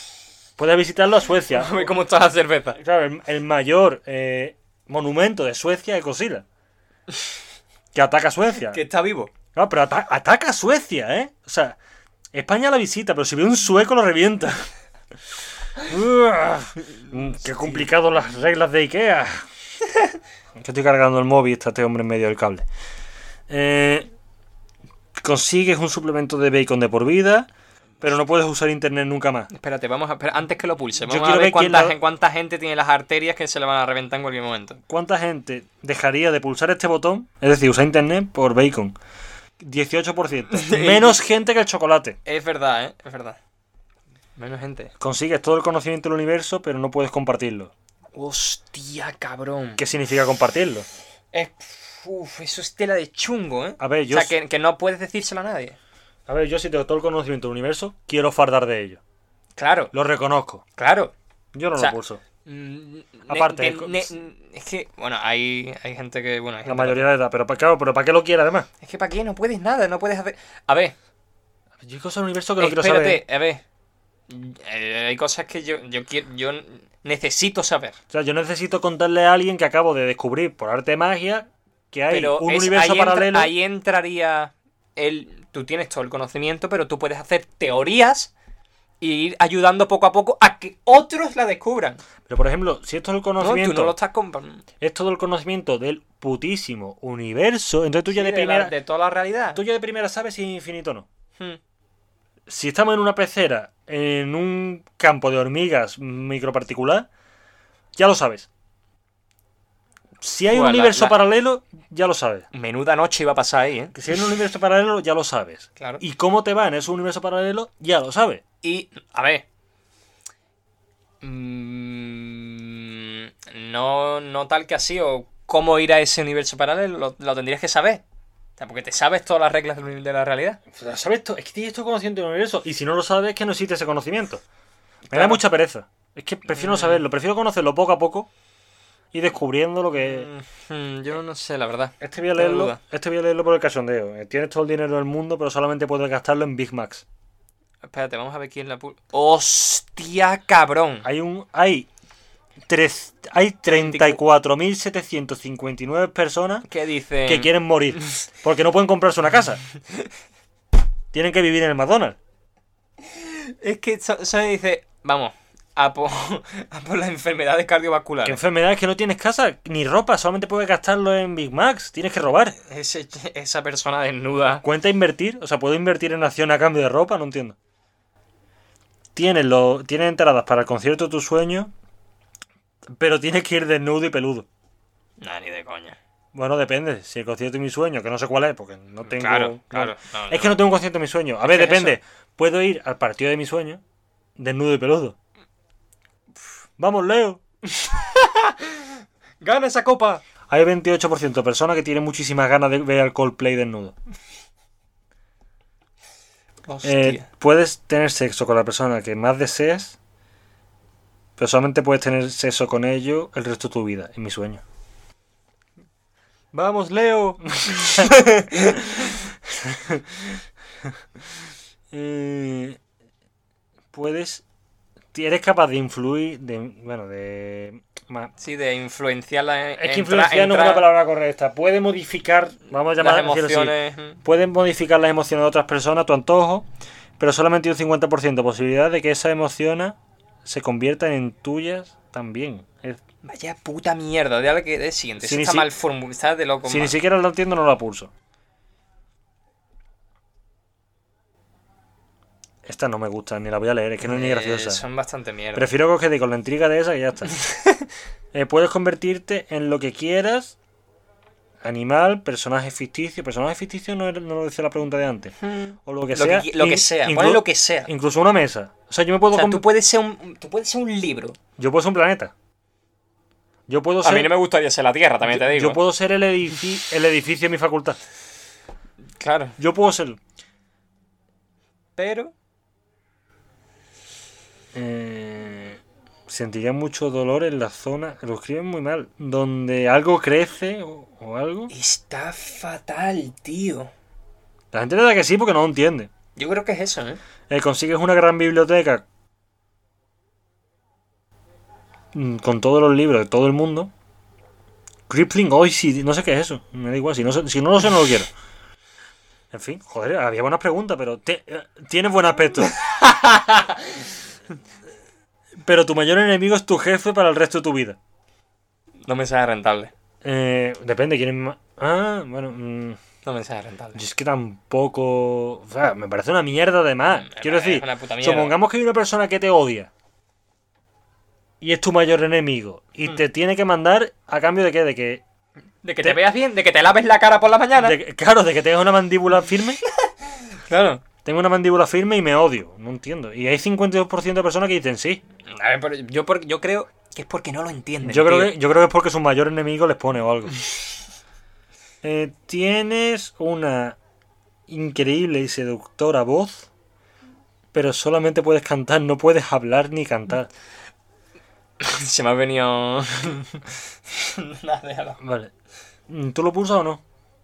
puedes visitarlo a Suecia. A ver cómo está la cerveza. Claro, el, el mayor eh, monumento de Suecia es Godzilla. Que ataca a Suecia. Que está vivo. Claro, pero ata- ataca a Suecia, ¿eh? O sea, España la visita, pero si ve un sueco lo revienta. Mm, qué complicado las reglas de Ikea. que estoy cargando el móvil y está este hombre en medio del cable. Eh, consigues un suplemento de bacon de por vida, pero no puedes usar internet nunca más. Espérate, vamos a. espera, antes que lo pulse, Yo vamos a quiero ver ver cuánta, la- gen- cuánta gente tiene las arterias que se le van a reventar en cualquier momento. ¿Cuánta gente dejaría de pulsar este botón? Es decir, usar internet por bacon. 18%. Menos gente que el chocolate. Es verdad, ¿eh? Es verdad. Menos gente. Consigues todo el conocimiento del universo, pero no puedes compartirlo. Hostia, cabrón. ¿Qué significa compartirlo? Es- uf, eso es tela de chungo, ¿eh? A ver, yo, O sea, que, que no puedes decírselo a nadie. A ver, yo si tengo todo el conocimiento del universo, quiero fardar de ello. Claro, Lo reconozco. claro. Yo no O sea, lo pulso. Mm, ne- Aparte, es co- ne- es que, bueno, hay, hay gente que, bueno, hay La mayoría de edad. Pero claro, pero ¿para qué lo quiere además? Es que para qué no puedes nada, no puedes hacer... A ver, Yo hay cosas del universo que no quiero saber. espérate, a ver. Eh, hay cosas que yo, yo quiero, yo necesito saber. O sea, yo necesito contarle a alguien que acabo de descubrir por arte de magia que hay Pero un es- universo ahí, entra- paralelo. ahí entraría el... Tú tienes todo el conocimiento, pero tú puedes hacer teorías y ir ayudando poco a poco a que otros la descubran. Pero por ejemplo, si esto es el No, tú conocimiento, no lo estás es todo el conocimiento del putísimo universo, entonces tú ya de de, primera, la- de toda la realidad. tú ya de primera sabes si es infinito o no. Hmm. Si estamos en una pecera, en un campo de hormigas microparticular, ya lo sabes. Si hay un Pues la- universo la- paralelo, ya lo sabes. Menuda noche iba a pasar ahí, ¿eh? Que si hay un universo paralelo, ya lo sabes. Claro. Y cómo te va en ese universo paralelo, ya lo sabes. Y, a ver. Mm, no, no tal que así, o cómo ir a ese universo paralelo, lo, lo tendrías que saber. O sea, porque te sabes todas las reglas de la realidad. ¿Sabes esto? Es que tienes todo conocimiento del universo. Y si no lo sabes, es que no existe ese conocimiento. Me da mucha pereza. Es que prefiero no Mm. saberlo. Prefiero conocerlo poco a poco y descubriendo lo que. Mm, yo no sé, la verdad. Este voy a leerlo. Este voy a leerlo por el cachondeo. Eh, Tienes todo el dinero del mundo, pero solamente puedes gastarlo en Big Macs. Espérate, vamos a ver quién la pu- ¡Hostia, cabrón! Hay un. Hay. Tres, hay 34.759 personas ¿Qué dice? que quieren morir. Porque no pueden comprarse una casa. Tienen que vivir en el McDonald's. Es que me dice, vamos, a por, a por las enfermedades ¿Qué cardiovasculares. enfermedad es que no tienes casa ni ropa? Solamente puedes gastarlo en Big Macs. Tienes que robar. Ese- esa persona desnuda. ¿Cuenta invertir? O sea, ¿puedo invertir en acción a cambio de ropa? No entiendo. Tienes, lo, tienes entradas para el concierto de tu sueño, pero tienes que ir desnudo y peludo. Nah, ni de coña. Bueno, depende. Si el concierto de mi sueño, que no sé cuál es, porque no tengo. Claro, claro. No, Es que no tengo un concierto de mi sueño. A ver, depende. Puedo ir al partido de mi sueño, desnudo y peludo. Vamos, Leo. ¡Gana esa copa! Hay 28% de personas que tienen muchísimas ganas de ver al Coldplay desnudo. Eh, puedes tener sexo con la persona que más deseas, pero solamente puedes tener sexo con ellos el resto de tu vida, en mi sueño. ¡Vamos, Leo! Eh, puedes. Eres capaz de influir. De, bueno, de. ma- Sí, de influenciarla. Es que influenciar no es una palabra correcta. Puede modificar. Vamos a Las llamar emociones. mm. Pueden modificar las emociones de otras personas a tu antojo, pero solamente un 50% de posibilidad de que esas emociones se conviertan en tuyas también. Es- Vaya puta mierda, de que de siguiente. Si está si- mal formulado, está de loco. si ni siquiera lo entiendo, no la pulso. Esta no me gusta, ni la voy a leer, es que no es ni Eh, graciosa. son bastante mierda. Prefiero que os quedéis con la intriga de esa y ya está. Eh, puedes convertirte en lo que quieras. Animal, personaje ficticio. Personaje ficticio no, era- no lo decía la pregunta de antes. Mm. O lo que Lo sea. que, lo que sea, inclu- pone lo que sea. Incluso una mesa. O sea, yo me puedo O sea, tú puedes ser un, tú puedes ser un libro. Yo puedo ser un planeta. Yo puedo A ser. mí no me gustaría ser la Tierra, también yo, te digo. yo puedo ser el, edifi- el edificio de mi facultad. Claro. Yo puedo ser. Pero. Eh, sentiría mucho dolor en la zona. Lo escriben muy mal. Donde algo crece o, o algo. Está fatal, tío. La gente le da que sí porque no lo entiende. Yo creo que es eso, ¿eh? Eh, consigues una gran biblioteca mm, con todos los libros de todo el mundo. Crippling, hoy sí, no sé qué es eso. Me da igual, si no, si no lo sé, no lo quiero. En fin, joder, había buenas preguntas, pero te- eh, tienes buen aspecto. pero tu mayor enemigo es tu jefe para el resto de tu vida. No me sale rentable. Eh, depende, ¿quién es más? Ah, bueno, mm, No me sale rentable. yo es que tampoco. O sea, me parece una mierda de más. Mm, Quiero decir, supongamos que hay una persona que te odia y es tu mayor enemigo y Mm. te tiene que mandar a cambio de qué? De que. De que te- te veas bien, de que te laves la cara por la mañana. de claro, de que tengas una mandíbula firme. Claro. Tengo una mandíbula firme y me odio. No entiendo. Y hay 52% de personas que dicen sí. A ver, pero yo, por- yo creo que es porque no lo entienden. Yo creo, tío. que, yo creo que es porque su mayor enemigo les pone o algo. Eh, tienes una increíble y seductora voz, pero solamente puedes cantar, no puedes hablar ni cantar. Se me ha venido. Nada, déjalo. Vale. ¿Tú lo pulsas o no?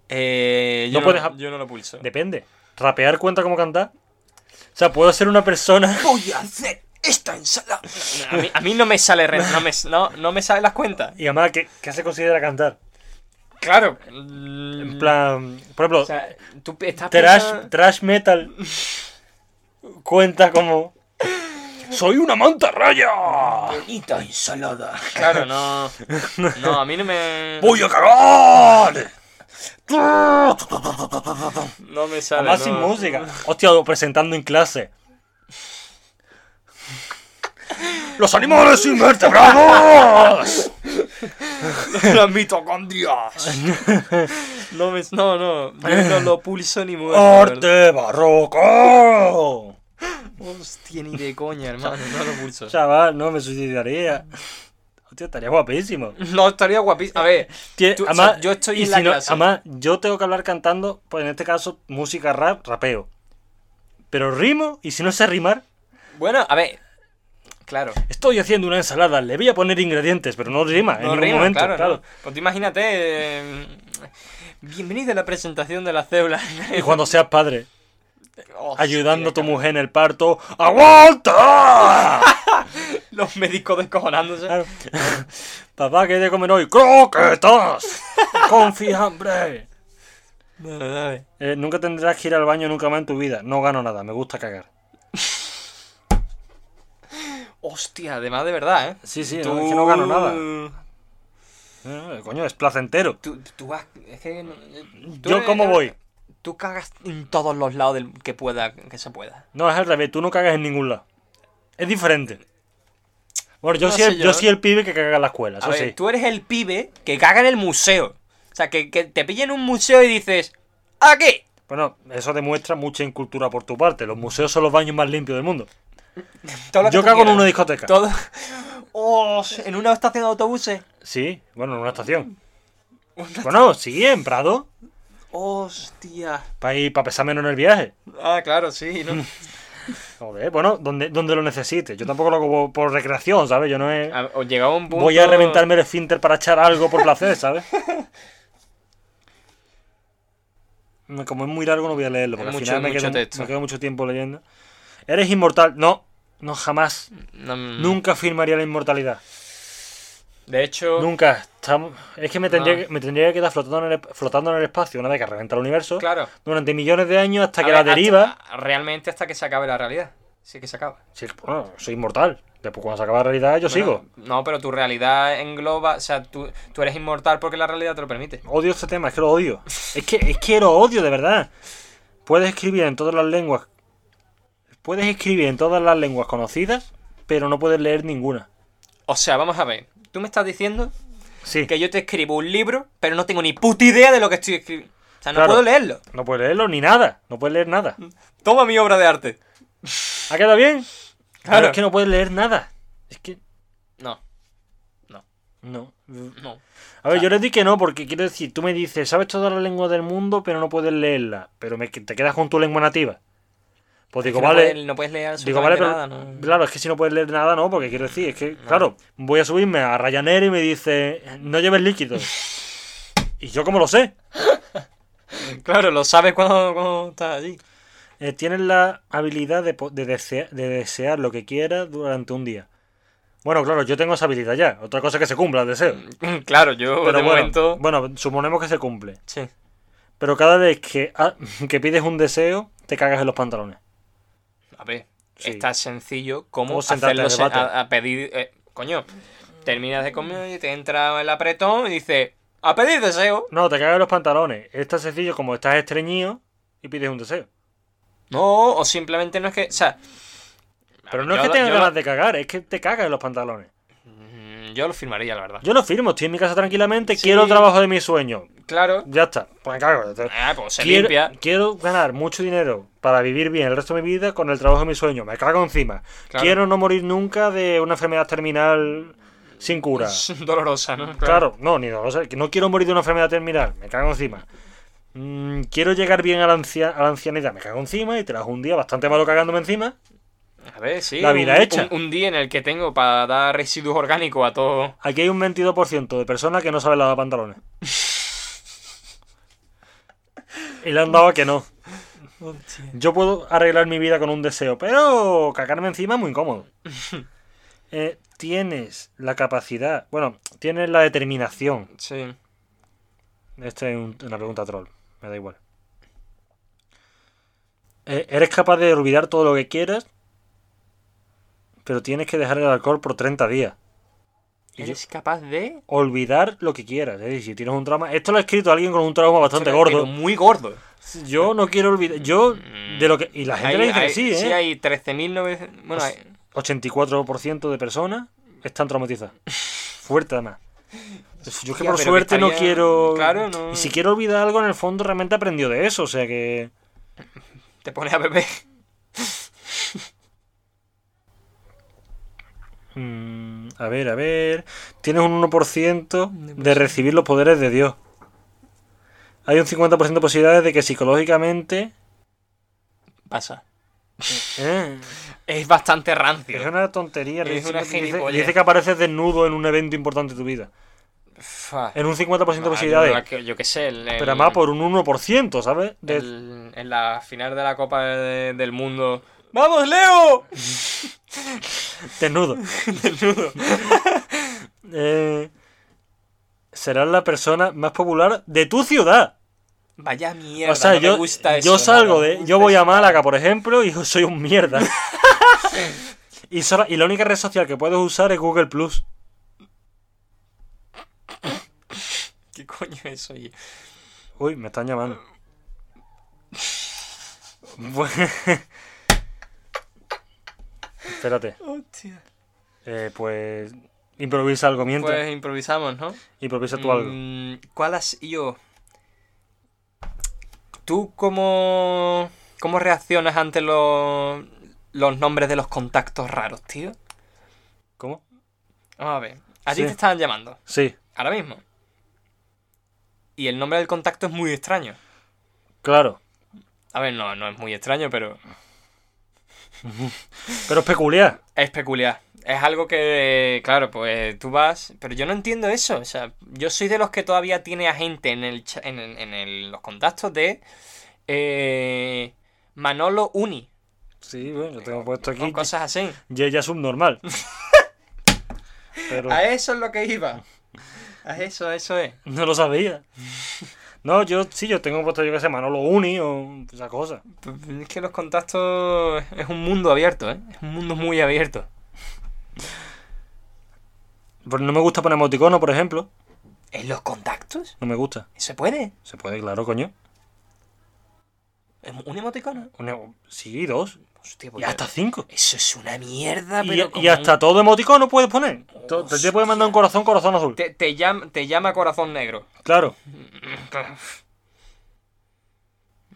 Eh, No yo, puedes no, hab- yo no lo pulso. Depende. ¿Rapear cuenta como cantar? O sea, puedo ser una persona. Voy a hacer esta ensalada. A mí, a mí no me sale re- no me, no, no me salen las cuentas. Y además, ¿qué, qué se considera cantar? Claro. En plan, por ejemplo, O sea, tú estás trash, pensando- trash metal cuenta como. ¡Soy una mantarraya! Bonita ensalada. Claro, no. No, a mí no me. ¡Voy a cagar! No me sale. Además no. sin música. Hostia, presentando en clase. ¡Los animales invertebrados! Las mitocondrias. No, me, no, no. No lo pulso ni muerto. ¡Arte barroco! Hostia, ni de coña, hermano. No lo pulso. Chaval, no me suicidaría. Hostia, estaría guapísimo. No, estaría guapísimo. A ver, o además, sea, yo estoy y en la si no- clase. además, yo tengo que hablar cantando, pues en este caso, música rap, rapeo. Pero rimo, y si no sé rimar, bueno, a ver. Claro. estoy haciendo una ensalada, le voy a poner ingredientes, pero no rima en ningún rima, momento. claro, Claro, ¿no? Pues tú imagínate. eh, bienvenido a la presentación de la célula. Y cuando seas padre, Ayudando a tu mujer en el parto, ¡aguanta! Los médicos descojonándose. Claro. Papá, ¿qué de comer hoy? ¡Croquetas! ¡Con! Dale, dale. Eh, nunca tendrás que ir al baño nunca más en tu vida. No gano nada, me gusta cagar. Hostia, además de verdad, ¿eh? Sí, sí, no, es que no gano nada. Eh, coño, es placentero. Tú, tú es que tú ¿Yo cómo voy? Tú cagas en todos los lados del que pueda, que se pueda. No, es al revés, tú no cagas en ningún lado. Es diferente. Bueno, yo, No soy, el, yo, yo ¿eh? soy el pibe que caga en la escuela, A eso ver, sí. tú eres el pibe que caga en el museo. sea, que, que te pillen en un museo y dices, ¡aquí! Bueno, eso demuestra mucha incultura por tu parte. Los museos son los baños más limpios del mundo. Yo cago en una discoteca. Todo. Oh, en una estación de autobuses. Sí, bueno, en una estación. Bueno, sí, en Prado. Hostia. Para ir, para pesar menos en el viaje. Ah, claro, sí, ¿no? Joder, bueno, donde, donde lo necesites. Yo tampoco lo hago por, recreación, ¿sabes? Yo no he... A- Os llegaba un punto. Voy a reventarme el esfínter para echar algo por placer, ¿sabes? Como es muy largo no voy a leerlo, porque al final me mucho quedo, texto. me quedo mucho tiempo leyendo. Eres inmortal. No, no jamás. No, mm, Nunca firmaría la inmortalidad. De hecho, Nunca. Estamos- Es que me tendría, No. que me tendría que quedar flotando en, el, flotando en el espacio una vez que reventa el universo claro. durante millones de años hasta A que ver, la deriva. hasta- realmente hasta que se acabe la realidad. Sí que se acaba. Sí, bueno, soy inmortal. Después cuando se acaba la realidad yo sigo. No, pero tu realidad engloba. O sea, tú, tú eres inmortal porque la realidad te lo permite. Odio este tema, es que lo odio. Es que, es que lo odio, de verdad. Puedes escribir en todas las lenguas. Puedes escribir en todas las lenguas conocidas, pero no puedes leer ninguna. O sea, vamos a ver. Tú me estás diciendo Sí. que yo te escribo un libro, pero no tengo ni puta idea de lo que estoy escribiendo. O sea, no Claro. puedo leerlo. No puedes leerlo ni nada. No puedes leer nada. Toma mi obra de arte. ¿Ha quedado bien? Claro. Pero es que no puedes leer nada. Es que. No, No. no. A ver, yo les di que no, porque quiero decir, tú me dices, sabes todas las lenguas del mundo, pero no puedes leerla. Pero me, te quedas con tu lengua nativa. Pues digo, no vale. puedes- no puedes leer Digo, vale, pero. absolutamente nada, ¿no? Claro, es que si no puedes leer nada, no, porque quiero decir, es que, claro, voy a subirme a Ryanair y me dice, no lleves líquidos. y yo, como lo sé? Claro, lo sabes cuando, cuando estás allí. Eh, tienes la habilidad de, desear lo que quieras durante un día. Bueno, claro, yo tengo esa habilidad ya. Otra cosa es que se cumpla el deseo. Claro, yo Pero de bueno, momento. bueno, suponemos que se cumple. Sí. Pero cada vez que, ah, que pides un deseo, te cagas en los pantalones. A ver, Sí. es tan sencillo como hacerlo se- a, a pedir. eh, coño, terminas de comer y te entra el apretón y dice: A pedir deseo. No, te cagas los pantalones. Es tan sencillo como estás estreñido y pides un deseo. No, o simplemente no es que. O sea. Pero no yo es que tengas ganas de cagar, es que te cagas en los pantalones. Mm, Yo lo firmaría, la verdad. Yo lo firmo, estoy en mi casa tranquilamente, Sí. quiero el trabajo de mis sueños. Claro. Ya está, pues cago. Ah, pues se Quiero, limpia. quiero ganar mucho dinero para vivir bien el resto de mi vida con el trabajo de mis sueños. Me cago encima. Claro. Quiero no morir nunca de una enfermedad terminal sin cura. Dolorosa, ¿no? Claro, no, ni que no quiero morir de una enfermedad terminal. Me cago encima. Mm, quiero llegar bien a la, ancia- a la ancianidad. Me cago encima y te un día bastante malo cagándome encima. A ver, sí. La vida un, hecha. Un, un día en el que tengo para dar residuos orgánicos a todo. Aquí hay un 22% de personas que no saben lavar pantalones. y le han dado a que no. Yo puedo arreglar mi vida con un deseo, pero cagarme encima es muy incómodo. Eh, tienes la capacidad, bueno, tienes la determinación. Sí. Esta es un- una pregunta troll, me da igual. Eh, eres capaz de olvidar todo lo que quieras, pero tienes que dejar el alcohol por 30 días. Yo- ¿Eres capaz de.? olvidar lo que quieras. Si tienes un trauma. Esto lo ha escrito alguien con un trauma bastante Pero gordo. muy gordo. Yo no quiero olvidar. Yo, de lo que. Y la gente Hay- le dice que sí, ¿eh? Sí, hay 13.900. Bueno, hay- 84% de personas están traumatizadas. Fuerte, además. Yo es que por suerte que no quiero. Claro, no- Y si quiero olvidar algo, en el fondo realmente aprendió de eso. O sea que. te pones a beber. Mm, a ver, a ver. Tienes un 1% de recibir los poderes de Dios. Hay un 50% de posibilidades de que psicológicamente. Pasa. eh, Es bastante rancio. Es una tontería. Es dice, una dice- gilipollez. dice que apareces desnudo en un evento importante de tu vida. Fa. En un 50% de posibilidades. yo- qué sé. el- el- pero además por un 1%, ¿sabes? De- el- en la final de la Copa de- del Mundo. ¡Vamos, Leo! Desnudo. Desnudo. Eh, serás la persona más popular de tu ciudad. Vaya mierda. o sea, no me yo, gusta eso, yo salgo de. Yo voy a. Málaga, por ejemplo, y soy un mierda. y, la única red social que puedes usar es Google Plus. ¿Qué coño es eso? oye? Uy, me están llamando. Bu- Espérate. Hostia. Eh, pues Improvisa algo mientras. Pues improvisamos, ¿no? Improvisa tú algo. Mm, ¿Cuál has yo? ¿Tú cómo, cómo reaccionas ante los, los nombres de los contactos raros, tío? ¿Cómo? Vamos a ver. A ti Sí. te estaban llamando, Sí, ahora mismo. Y el nombre del contacto es muy extraño. claro. A ver, no, no es muy extraño, pero Pero es peculiar. es peculiar. Es algo que, claro, pues tú vas... Pero yo no entiendo eso. O sea, yo soy de los que todavía tiene a gente en, el, en, el- en el- los contactos de eh, Manolo Uni. Sí, bueno, yo tengo puesto aquí cosas así. Yeya subnormal. Pero A eso es lo que iba. A eso, a eso es. no lo sabía. No, yo sí, yo tengo puesto yo que sé, Manolo Uni o esa cosa. Pues Es que los contactos es un mundo abierto, ¿eh? Es un mundo muy abierto. Pero no me gusta poner emoticono, por ejemplo. ¿En los contactos? No me gusta. ¿Se puede? Se puede, claro, coño. ¿Es ¿Un emoticono? Una- sí, dos. Hostia, Y hasta cinco. Eso es una mierda, Y, pero y como hasta todo emoticono puedes poner. Te, puede mandar un corazón, corazón azul. Te, te llama, te llama corazón negro. Claro.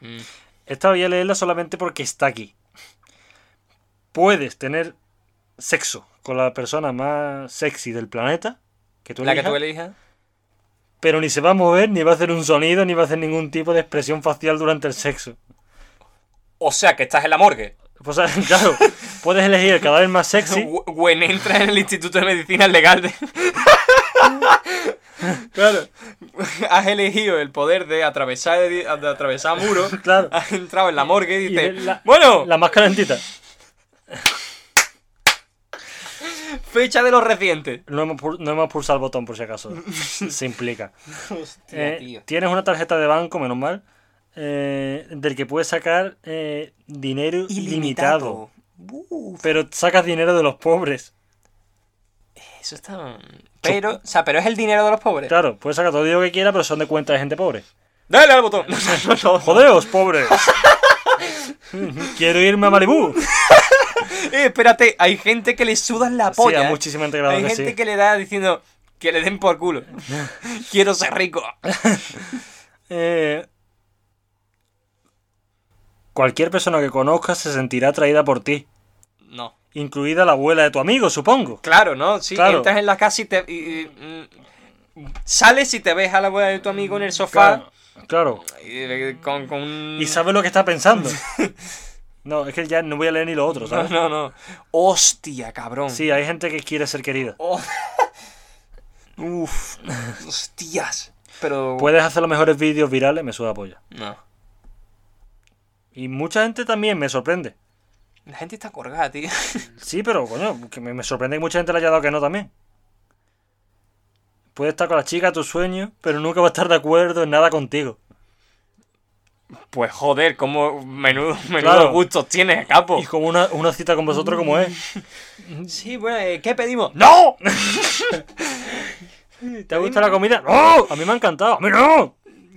Mm. Esta voy a leerla solamente porque está aquí. Puedes tener sexo con la persona más sexy del planeta. Que tú La que tú elijas. pero ni se va a mover, ni va a hacer un sonido, ni va a hacer ningún tipo de expresión facial durante el sexo. O sea, que estás en la morgue. Pues, claro, puedes elegir el cadáver más sexy. Gwen entra en el Instituto de Medicina Legal de... Claro, Has elegido el poder de atravesar, de atravesar muros. claro. Has entrado en la morgue y Y dices... la- Bueno, La más calentita. fecha de los recientes. No hemos, no hemos pulsado el botón por si acaso. Se implica. Hostia, Eh, tío. tienes una tarjeta de banco, menos mal, eh, del que puedes sacar eh, dinero ilimitado. Pero sacas dinero de los pobres. eso está... Pero, o sea, pero es el dinero de los pobres. Claro, puedes sacar todo el dinero que quieras, pero son de cuenta de gente pobre. Dale al botón. ¡Jodeos, pobres! Quiero irme a Malibú. Eh, espérate, hay gente que le sudan la Sí, polla. a ¿eh? muchísima gente Hay que gente sí. que le da diciendo que le den por culo. Quiero ser rico. Eh, cualquier persona que conozcas se sentirá atraída por ti. No. Incluida la abuela de tu amigo, supongo. Claro, ¿no? Sí, Claro. entras en la casa y te. y- y, mm, sales y te ves a la abuela de tu amigo en el sofá. Claro. y- con, con un. Y sabes lo que está pensando. No, es que ya no voy a leer ni lo otro, No, ¿sabes? no, no. Hostia, cabrón. Sí, hay gente que quiere ser querida. Oh. Uf. Hostias. Pero. Puedes hacer los mejores vídeos virales, me suda polla. No. Y mucha gente también me sorprende. La gente está colgada, tío. Sí, pero coño, que me, me sorprende que mucha gente le haya dado que no también. Puedes estar con la chica a tus sueños, pero nunca va a estar de acuerdo en nada contigo. Pues joder, como menudo, menudo Claro. gustos tienes, capo. Y como una, una cita con vosotros como es. Sí, bueno, eh, ¿qué pedimos? ¡No! ¿Te gusta la comida? ¡No! A mí me ha encantado. ¡A mí no!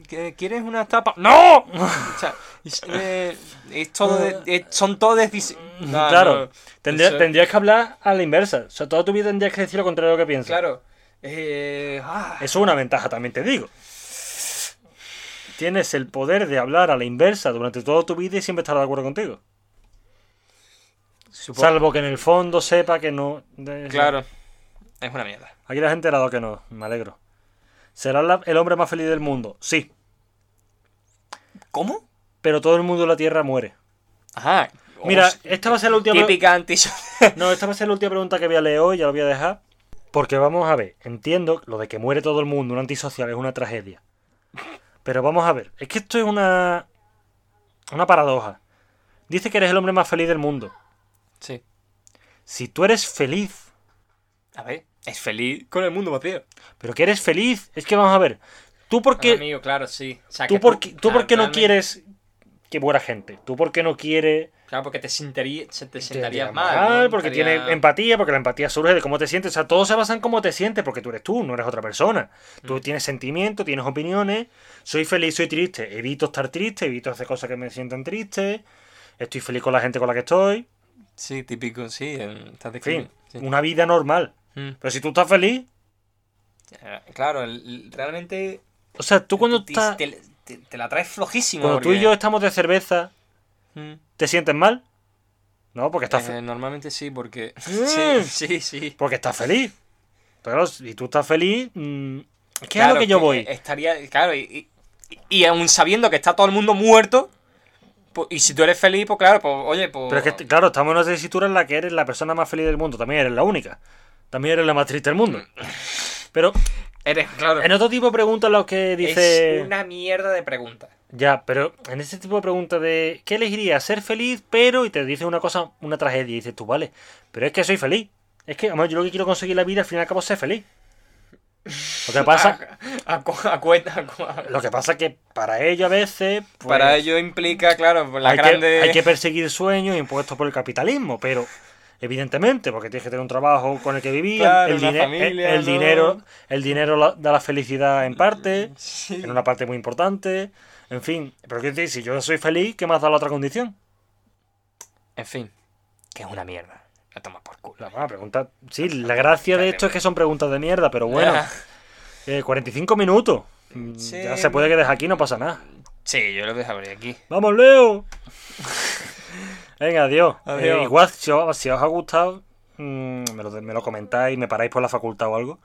¿Que- ¿Quieres una tapa? ¡No! O sea, eh, es todo de- es- son todo decisiones. claro. Tendría- Eso- tendrías que hablar a la inversa. O sea, toda tu vida tendrías que decir lo contrario de lo que piensas. Claro. Eh, ah, Eso es una ventaja, también te digo. Tienes el poder de hablar a la inversa durante toda tu vida y siempre estar de acuerdo contigo. supongo- Salvo que en el fondo sepa que no. Claro. Es una mierda. Aquí la gente ha dado que no. Me alegro. ¿Serás la- el hombre más feliz del mundo? Sí. ¿Cómo? Pero todo el mundo de la Tierra muere. Ajá. Mira, esta va a ser la última. típica anti No, esta va a ser la última pregunta que voy a leer hoy, ya lo voy a dejar. Porque vamos a ver, entiendo lo de que muere todo el mundo, un antisocial es una tragedia. Pero vamos a ver, es que esto es una. una paradoja. Dice que eres el hombre más feliz del mundo. Sí. Si tú eres feliz, A ver, es feliz con el mundo vacío. pero que eres feliz, es que vamos a ver. Tú porque. Amigo, claro, sí. O sea, tú que porque, tú claro, por qué no quieres que muera gente. Tú porque no quieres. Claro, porque te, sentiría, se te sentarías mal. ¿no? porque Estaría- tiene empatía, porque la empatía surge de cómo te sientes. O sea, todo se basa en cómo te sientes, porque tú eres tú, no eres otra persona. Tú tienes sentimientos, tienes opiniones. Soy feliz, soy triste. Evito estar triste, evito hacer cosas que me sientan triste. Estoy feliz con la gente con la que estoy. Sí, típico, sí. eh, Estás En fin, sí. una vida normal. Mm. Pero si tú estás feliz, Eh, Claro, realmente. o sea, tú cuando estás... te- te- te la traes flojísimo. Cuando tú y yo estamos de cerveza, Mm. ¿te sientes mal? No, porque estás, Eh, normalmente sí, porque. Mm. sí, sí, sí. porque estás feliz. Pero si tú estás feliz, mm, ¿qué es Claro, lo que yo voy? Estaría. Claro, y, y, y aún sabiendo que está todo el mundo muerto. pues, y si tú eres feliz, pues claro, pues oye, pues. Pero es que, claro, estamos en una tesitura en la que eres la persona más feliz del mundo. También eres la única. También eres la más triste del mundo. Pero Eres, claro. en otro tipo de preguntas lo que dice... Es una mierda de pregunta. Ya, pero en ese tipo de preguntas de ¿qué elegirías? Ser feliz, pero... Y te dice una cosa, una tragedia. Y dices tú, vale, pero es que soy feliz. Es que, vamos, yo lo que quiero conseguir en la vida, al fin y al cabo, es ser feliz. Lo que pasa, A, a cu- a cuenta- lo que pasa es que para ello a veces... pues, Para ello implica, claro, la hay, grande. que, hay que perseguir sueños impuestos por el capitalismo, pero evidentemente, porque tienes que tener un trabajo con el que vivir, Claro, el, una dine- familia, el- el ¿no? dinero, el dinero da la felicidad en parte, Sí. en una parte muy importante, en fin, pero quiero decir, si yo soy feliz, ¿qué más da la otra condición? En fin, que es una mierda. La toma por culo. La pregunta, sí, la gracia de esto es que son preguntas de mierda, pero bueno, eh, 45 minutos, Mm, Sí. ya se puede que dejes aquí, no pasa nada. Sí, yo lo dejaría aquí. ¡Vamos, Leo! Venga, adiós. Adiós. Eh, igual, si os, si os ha gustado, mm, me, lo, me lo comentáis, me paráis por la facultad o algo.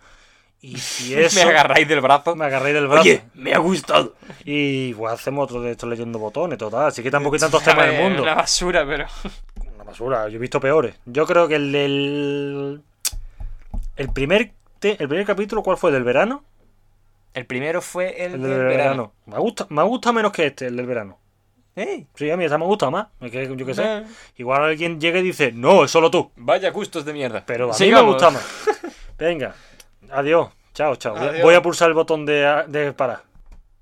Y si eso, Me agarráis del brazo. me agarráis del brazo. Oye, me ha gustado. Y pues hacemos otro de estos leyendo botones, total. Así que tampoco hay tantos temas en el mundo. Una basura, pero. Una basura, yo he visto peores. Yo creo que el del. El primer, te- el primer capítulo, ¿cuál fue? ¿Del verano? El primero fue el, El del del verano. verano. Me ha gustado, me ha gustado menos que este, el del verano. ¡Ey! Sí, a mí esta me gusta más. Yo qué sé. Eh. Igual alguien llega y dice, no, es solo tú. Vaya gustos de mierda. Pero a mí me gusta más. Venga, adiós. Chao, chao. Voy a- Adiós. Voy a pulsar el botón de, de parar.